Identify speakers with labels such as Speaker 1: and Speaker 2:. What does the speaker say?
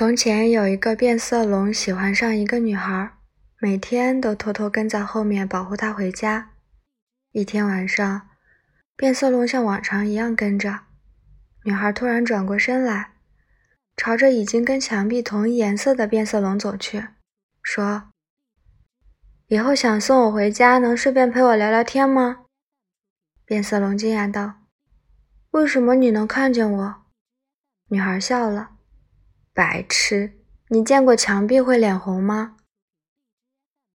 Speaker 1: 从前有一个变色龙喜欢上一个女孩，每天都偷偷跟在后面保护她回家。一天晚上，变色龙像往常一样跟着女孩，突然转过身来，朝着已经跟墙壁同一颜色的变色龙走去，说：“以后想送我回家，能顺便陪我聊聊天吗？”变色龙惊讶道：“为什么你能看见我？”女孩笑了：“白痴，你见过墙壁会脸红吗？”